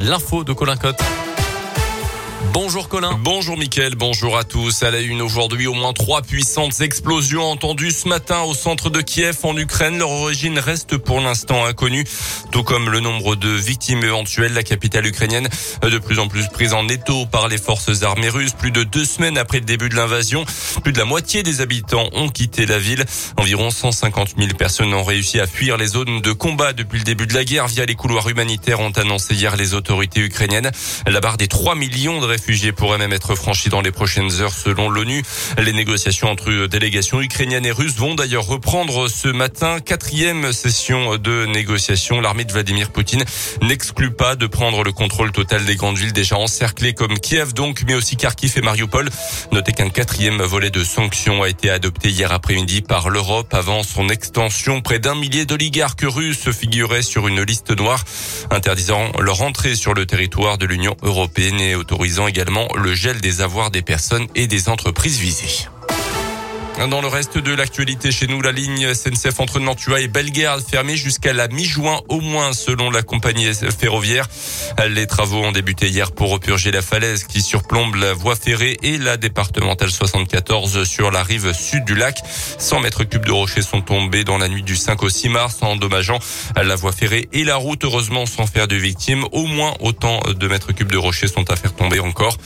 l'info de Colin Cotte. Bonjour Colin. Bonjour Mickaël, bonjour à tous. À la une aujourd'hui, au moins trois puissantes explosions entendues ce matin au centre de Kiev en Ukraine. Leur origine reste pour l'instant inconnue, tout comme le nombre de victimes éventuelles. La capitale ukrainienne de plus en plus prise en étau par les forces armées russes. Plus de deux semaines après le début de l'invasion, plus de la moitié des habitants ont quitté la ville. Environ 150 000 personnes ont réussi à fuir les zones de combat depuis le début de la guerre via les couloirs humanitaires, ont annoncé hier les autorités ukrainiennes. La barre des 3 millions réfugiés pourraient même être franchis dans les prochaines heures selon l'ONU. Les négociations entre délégations ukrainiennes et russes vont d'ailleurs reprendre ce matin. Quatrième session de négociation. L'armée de Vladimir Poutine n'exclut pas de prendre le contrôle total des grandes villes déjà encerclées comme Kiev donc, mais aussi Kharkiv et Mariupol. Notez qu'un quatrième volet de sanctions a été adopté hier après-midi par l'Europe avant son extension. Près d'un millier d'oligarques russes figuraient sur une liste noire interdisant leur entrée sur le territoire de l'Union européenne et autorisant également le gel des avoirs des personnes et des entreprises visées. Dans le reste de l'actualité chez nous, la ligne SNCF entre Nantua et Bellegarde fermée jusqu'à la mi-juin au moins selon la compagnie ferroviaire. Les travaux ont débuté hier pour repurger la falaise qui surplombe la voie ferrée et la départementale 74 sur la rive sud du lac. 100 mètres cubes de rochers sont tombés dans la nuit du 5 au 6 mars endommageant la voie ferrée et la route, heureusement sans faire de victimes. Au moins autant de mètres cubes de rochers sont à faire tomber encore.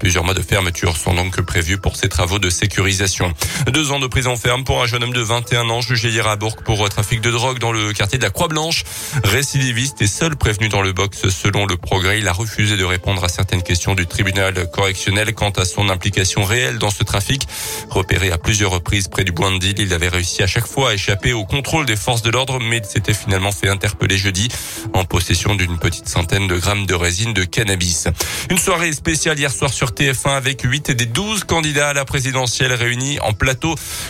Plusieurs mois de fermeture sont donc prévus pour ces travaux de sécurisation. Deux ans de prison ferme pour un jeune homme de 21 ans jugé hier à Bourg pour trafic de drogue dans le quartier de la Croix-Blanche. Récidiviste et seul prévenu dans le box selon le progrès. Il a refusé de répondre à certaines questions du tribunal correctionnel quant à son implication réelle dans ce trafic. Repéré à plusieurs reprises près du Boindil, il avait réussi à chaque fois à échapper au contrôle des forces de l'ordre, mais s'était finalement fait interpeller jeudi en possession d'une petite centaine de grammes de résine de cannabis. Une soirée spéciale hier soir sur TF1 avec 8 des 12 candidats à la présidentielle réunis en plateau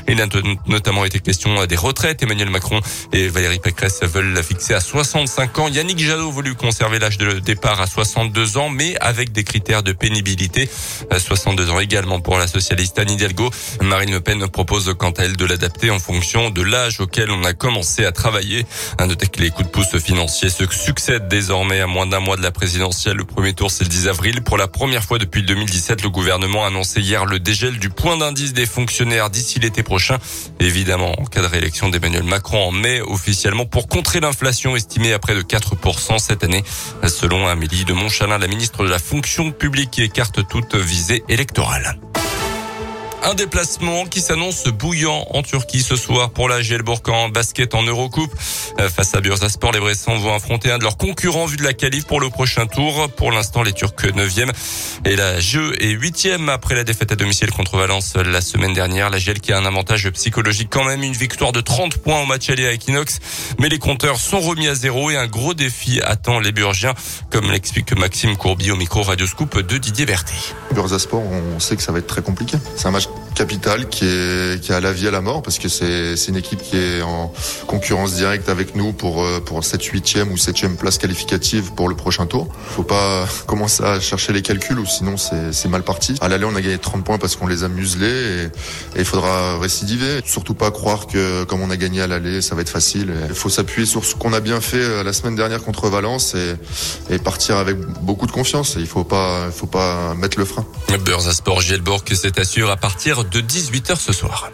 il a notamment été question des retraites. Emmanuel Macron et Valérie Pécresse veulent la fixer à 65 ans. Yannick Jadot voulu conserver l'âge de départ à 62 ans, mais avec des critères de pénibilité. À 62 ans également pour la socialiste Anne Hidalgo. Marine Le Pen propose quant à elle de l'adapter en fonction de l'âge auquel on a commencé à travailler. Un noter que les coups de pouce financiers se succèdent désormais à moins d'un mois de la présidentielle. Le premier tour, c'est le 10 avril. Pour la première fois depuis 2017, le gouvernement a annoncé hier le dégel du point d'indice des fonctionnaires l'été prochain. Évidemment, en cas de réélection d'Emmanuel Macron en mai, officiellement pour contrer l'inflation estimée à près de 4% cette année. Selon Amélie de Montchalin, la ministre de la fonction publique qui écarte toute visée électorale. Un déplacement qui s'annonce bouillant en Turquie ce soir pour la GL en basket en Eurocoupe. Euh, face à Bursaspor, les Bressans vont affronter un de leurs concurrents vu de la qualif pour le prochain tour. Pour l'instant, les Turcs 9e et la GE est 8e après la défaite à domicile contre Valence la semaine dernière. La GL qui a un avantage psychologique quand même, une victoire de 30 points au match aller à Equinox. Mais les compteurs sont remis à zéro et un gros défi attend les Burgiens, comme l'explique Maxime Courby au micro Radioscoop de Didier Berthet. Bursaspor, on sait que ça va être très compliqué. C'est un match capital qui est qui a la vie à la mort parce que c'est c'est une équipe qui est en concurrence directe avec nous pour euh, pour cette huitième ou septième place qualificative pour le prochain tour. Faut pas commencer à chercher les calculs ou sinon c'est c'est mal parti. À l'aller on a gagné 30 points parce qu'on les a muselés et il faudra récidiver. Surtout pas croire que comme on a gagné à l'aller ça va être facile. Il faut s'appuyer sur ce qu'on a bien fait euh, la semaine dernière contre Valence et, et partir avec beaucoup de confiance. Il faut pas faut pas mettre le frein. Sport Gielborg c'est assure à partir de 18h ce soir.